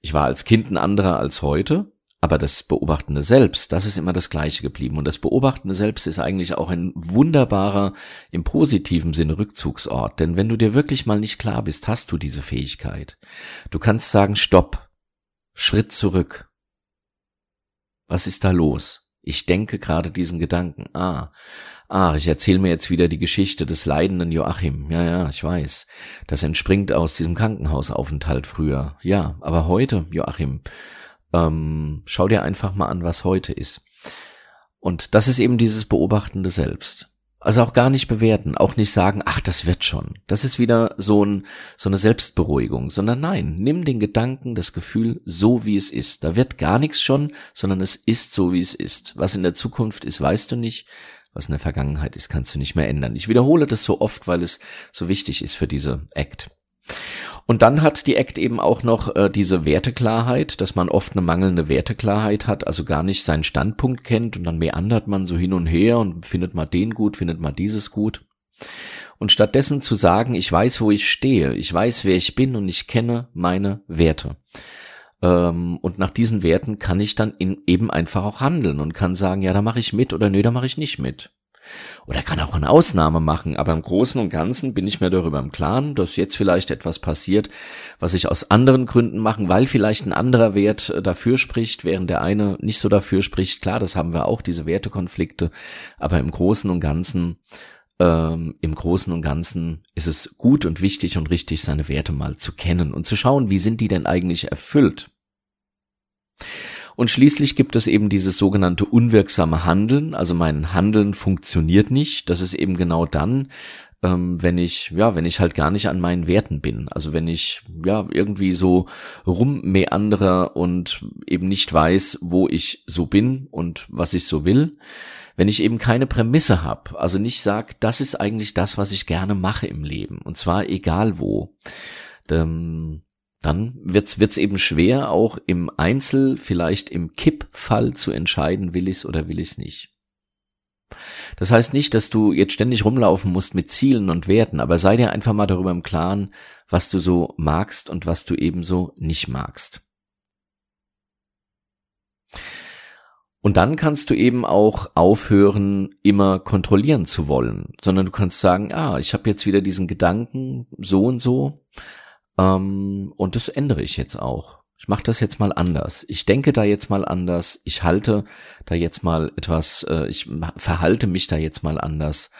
Ich war als Kind ein anderer als heute, aber das beobachtende Selbst, das ist immer das gleiche geblieben. Und das beobachtende Selbst ist eigentlich auch ein wunderbarer, im positiven Sinne Rückzugsort. Denn wenn du dir wirklich mal nicht klar bist, hast du diese Fähigkeit. Du kannst sagen, stopp, Schritt zurück. Was ist da los? Ich denke gerade diesen Gedanken. Ah, ah, ich erzähle mir jetzt wieder die Geschichte des leidenden Joachim. Ja, ja, ich weiß. Das entspringt aus diesem Krankenhausaufenthalt früher. Ja, aber heute, Joachim, ähm, schau dir einfach mal an, was heute ist. Und das ist eben dieses beobachtende Selbst. Also auch gar nicht bewerten, auch nicht sagen, ach, das wird schon. Das ist wieder so, ein, so eine Selbstberuhigung, sondern nein, nimm den Gedanken, das Gefühl so, wie es ist. Da wird gar nichts schon, sondern es ist so, wie es ist. Was in der Zukunft ist, weißt du nicht. Was in der Vergangenheit ist, kannst du nicht mehr ändern. Ich wiederhole das so oft, weil es so wichtig ist für diese Act. Und dann hat die Act eben auch noch äh, diese Werteklarheit, dass man oft eine mangelnde Werteklarheit hat, also gar nicht seinen Standpunkt kennt und dann meandert man so hin und her und findet mal den gut, findet mal dieses gut. Und stattdessen zu sagen, ich weiß, wo ich stehe, ich weiß, wer ich bin und ich kenne meine Werte. Ähm, und nach diesen Werten kann ich dann in, eben einfach auch handeln und kann sagen, ja, da mache ich mit oder nee, da mache ich nicht mit. Oder kann auch eine Ausnahme machen, aber im Großen und Ganzen bin ich mir darüber im Klaren, dass jetzt vielleicht etwas passiert, was ich aus anderen Gründen machen, weil vielleicht ein anderer Wert äh, dafür spricht, während der eine nicht so dafür spricht. Klar, das haben wir auch, diese Wertekonflikte, aber im Großen und Ganzen ähm, im Großen und Ganzen ist es gut und wichtig und richtig, seine Werte mal zu kennen und zu schauen, wie sind die denn eigentlich erfüllt. Und schließlich gibt es eben dieses sogenannte unwirksame Handeln. Also mein Handeln funktioniert nicht. Das ist eben genau dann, ähm, wenn ich, ja, wenn ich halt gar nicht an meinen Werten bin. Also wenn ich, ja, irgendwie so rummeandere und eben nicht weiß, wo ich so bin und was ich so will. Wenn ich eben keine Prämisse habe, also nicht sag, das ist eigentlich das, was ich gerne mache im Leben. Und zwar egal wo. Ähm, dann wird's wird's eben schwer, auch im Einzel, vielleicht im Kippfall zu entscheiden, will ich's oder will ich's nicht. Das heißt nicht, dass du jetzt ständig rumlaufen musst mit Zielen und Werten, aber sei dir einfach mal darüber im Klaren, was du so magst und was du ebenso nicht magst. Und dann kannst du eben auch aufhören, immer kontrollieren zu wollen, sondern du kannst sagen, ah, ich habe jetzt wieder diesen Gedanken so und so, ähm, und das ändere ich jetzt auch. Ich mache das jetzt mal anders. Ich denke da jetzt mal anders. Ich halte da jetzt mal etwas, äh, ich verhalte mich da jetzt mal anders.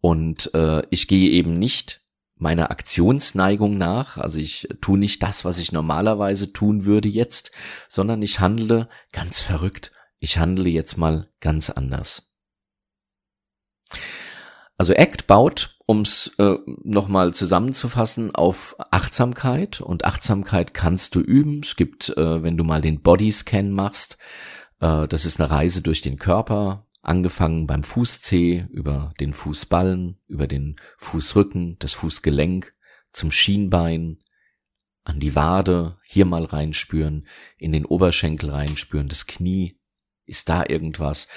Und äh, ich gehe eben nicht meiner Aktionsneigung nach, also ich tue nicht das, was ich normalerweise tun würde jetzt, sondern ich handle ganz verrückt. Ich handle jetzt mal ganz anders. Also ACT baut, um es äh, nochmal zusammenzufassen, auf Achtsamkeit. Und Achtsamkeit kannst du üben. Es gibt, äh, wenn du mal den Bodyscan machst, äh, das ist eine Reise durch den Körper, angefangen beim Fußzeh, über den Fußballen, über den Fußrücken, das Fußgelenk, zum Schienbein, an die Wade, hier mal reinspüren, in den Oberschenkel reinspüren, das Knie, ist da irgendwas?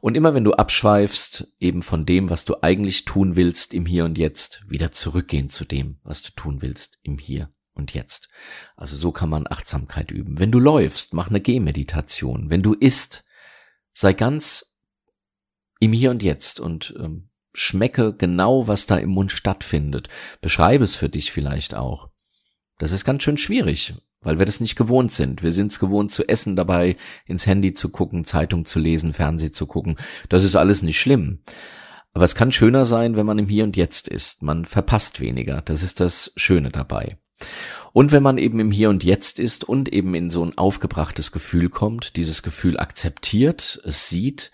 Und immer wenn du abschweifst, eben von dem, was du eigentlich tun willst im Hier und Jetzt, wieder zurückgehen zu dem, was du tun willst im Hier und Jetzt. Also so kann man Achtsamkeit üben. Wenn du läufst, mach eine Gehmeditation. Wenn du isst, sei ganz im Hier und Jetzt und ähm, schmecke genau, was da im Mund stattfindet. Beschreibe es für dich vielleicht auch. Das ist ganz schön schwierig, weil wir das nicht gewohnt sind. Wir sind es gewohnt zu essen, dabei ins Handy zu gucken, Zeitung zu lesen, Fernseh zu gucken. Das ist alles nicht schlimm. Aber es kann schöner sein, wenn man im Hier und Jetzt ist. Man verpasst weniger. Das ist das Schöne dabei. Und wenn man eben im Hier und Jetzt ist und eben in so ein aufgebrachtes Gefühl kommt, dieses Gefühl akzeptiert, es sieht,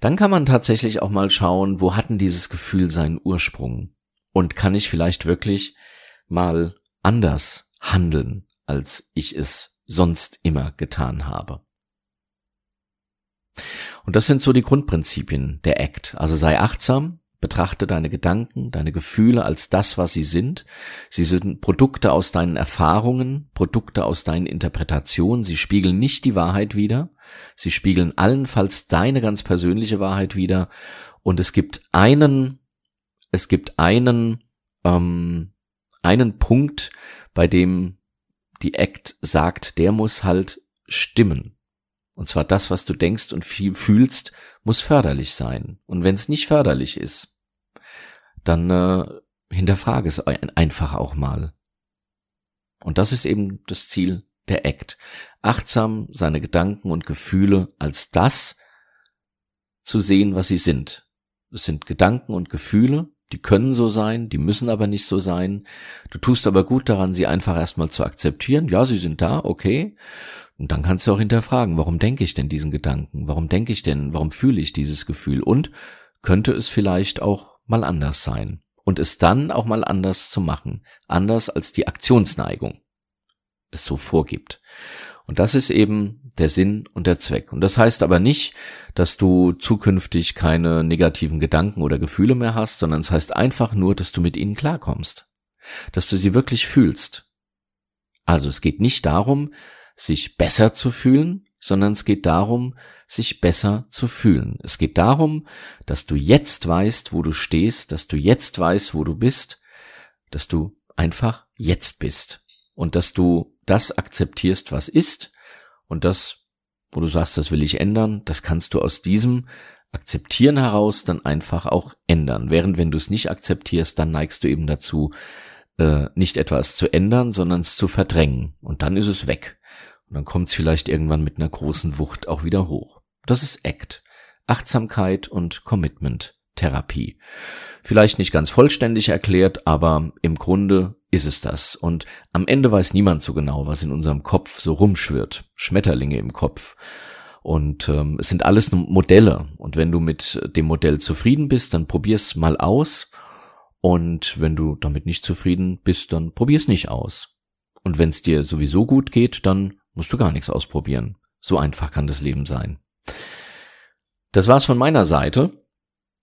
dann kann man tatsächlich auch mal schauen, wo hatten dieses Gefühl seinen Ursprung? Und kann ich vielleicht wirklich mal anders handeln? Als ich es sonst immer getan habe. Und das sind so die Grundprinzipien der ACT. Also sei achtsam, betrachte deine Gedanken, deine Gefühle als das, was sie sind. Sie sind Produkte aus deinen Erfahrungen, Produkte aus deinen Interpretationen. Sie spiegeln nicht die Wahrheit wider. Sie spiegeln allenfalls deine ganz persönliche Wahrheit wider. Und es gibt einen, es gibt einen, ähm, einen Punkt, bei dem die Act sagt, der muss halt stimmen. Und zwar das, was du denkst und fühlst, muss förderlich sein. Und wenn es nicht förderlich ist, dann äh, hinterfrage es einfach auch mal. Und das ist eben das Ziel der Act. Achtsam seine Gedanken und Gefühle als das zu sehen, was sie sind. Es sind Gedanken und Gefühle, die können so sein, die müssen aber nicht so sein. Du tust aber gut daran, sie einfach erstmal zu akzeptieren. Ja, sie sind da, okay. Und dann kannst du auch hinterfragen, warum denke ich denn diesen Gedanken? Warum denke ich denn? Warum fühle ich dieses Gefühl? Und könnte es vielleicht auch mal anders sein? Und es dann auch mal anders zu machen. Anders als die Aktionsneigung es so vorgibt. Und das ist eben der Sinn und der Zweck. Und das heißt aber nicht, dass du zukünftig keine negativen Gedanken oder Gefühle mehr hast, sondern es heißt einfach nur, dass du mit ihnen klarkommst. Dass du sie wirklich fühlst. Also es geht nicht darum, sich besser zu fühlen, sondern es geht darum, sich besser zu fühlen. Es geht darum, dass du jetzt weißt, wo du stehst, dass du jetzt weißt, wo du bist, dass du einfach jetzt bist und dass du das akzeptierst, was ist und das, wo du sagst, das will ich ändern, das kannst du aus diesem Akzeptieren heraus dann einfach auch ändern. Während wenn du es nicht akzeptierst, dann neigst du eben dazu, äh, nicht etwas zu ändern, sondern es zu verdrängen. Und dann ist es weg. Und dann kommt es vielleicht irgendwann mit einer großen Wucht auch wieder hoch. Das ist ACT. Achtsamkeit und Commitment Therapie. Vielleicht nicht ganz vollständig erklärt, aber im Grunde ist es das. Und am Ende weiß niemand so genau, was in unserem Kopf so rumschwirrt. Schmetterlinge im Kopf. Und ähm, es sind alles Modelle. Und wenn du mit dem Modell zufrieden bist, dann probier's mal aus. Und wenn du damit nicht zufrieden bist, dann probier's nicht aus. Und wenn es dir sowieso gut geht, dann musst du gar nichts ausprobieren. So einfach kann das Leben sein. Das war's von meiner Seite.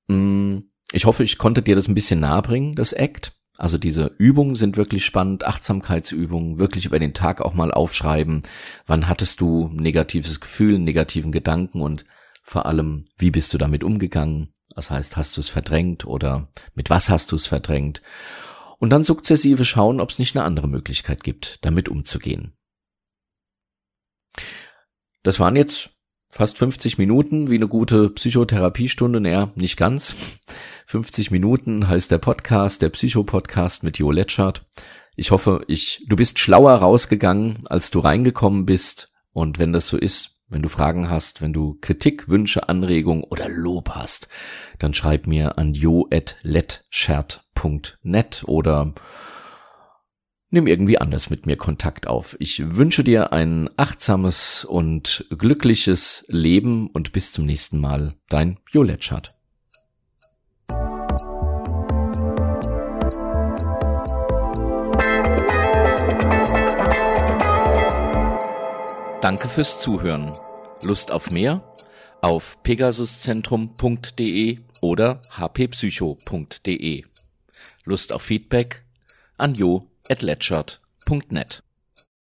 Mm, ich hoffe, ich konnte dir das ein bisschen nahebringen, das Act. Also diese Übungen sind wirklich spannend, Achtsamkeitsübungen, wirklich über den Tag auch mal aufschreiben. Wann hattest du negatives Gefühl, negativen Gedanken und vor allem, wie bist du damit umgegangen? Das heißt, hast du es verdrängt oder mit was hast du es verdrängt? Und dann sukzessive schauen, ob es nicht eine andere Möglichkeit gibt, damit umzugehen. Das waren jetzt fast 50 Minuten, wie eine gute Psychotherapiestunde, naja, nicht ganz. 50 Minuten heißt der Podcast, der Psycho-Podcast mit Jo Letschert. Ich hoffe, ich, du bist schlauer rausgegangen, als du reingekommen bist. Und wenn das so ist, wenn du Fragen hast, wenn du Kritik, Wünsche, Anregungen oder Lob hast, dann schreib mir an jo.letschert.net oder nimm irgendwie anders mit mir Kontakt auf. Ich wünsche dir ein achtsames und glückliches Leben und bis zum nächsten Mal. Dein Joletschat. Danke fürs Zuhören. Lust auf mehr? Auf pegasuszentrum.de oder hppsycho.de. Lust auf Feedback? An jo at ledgert.net.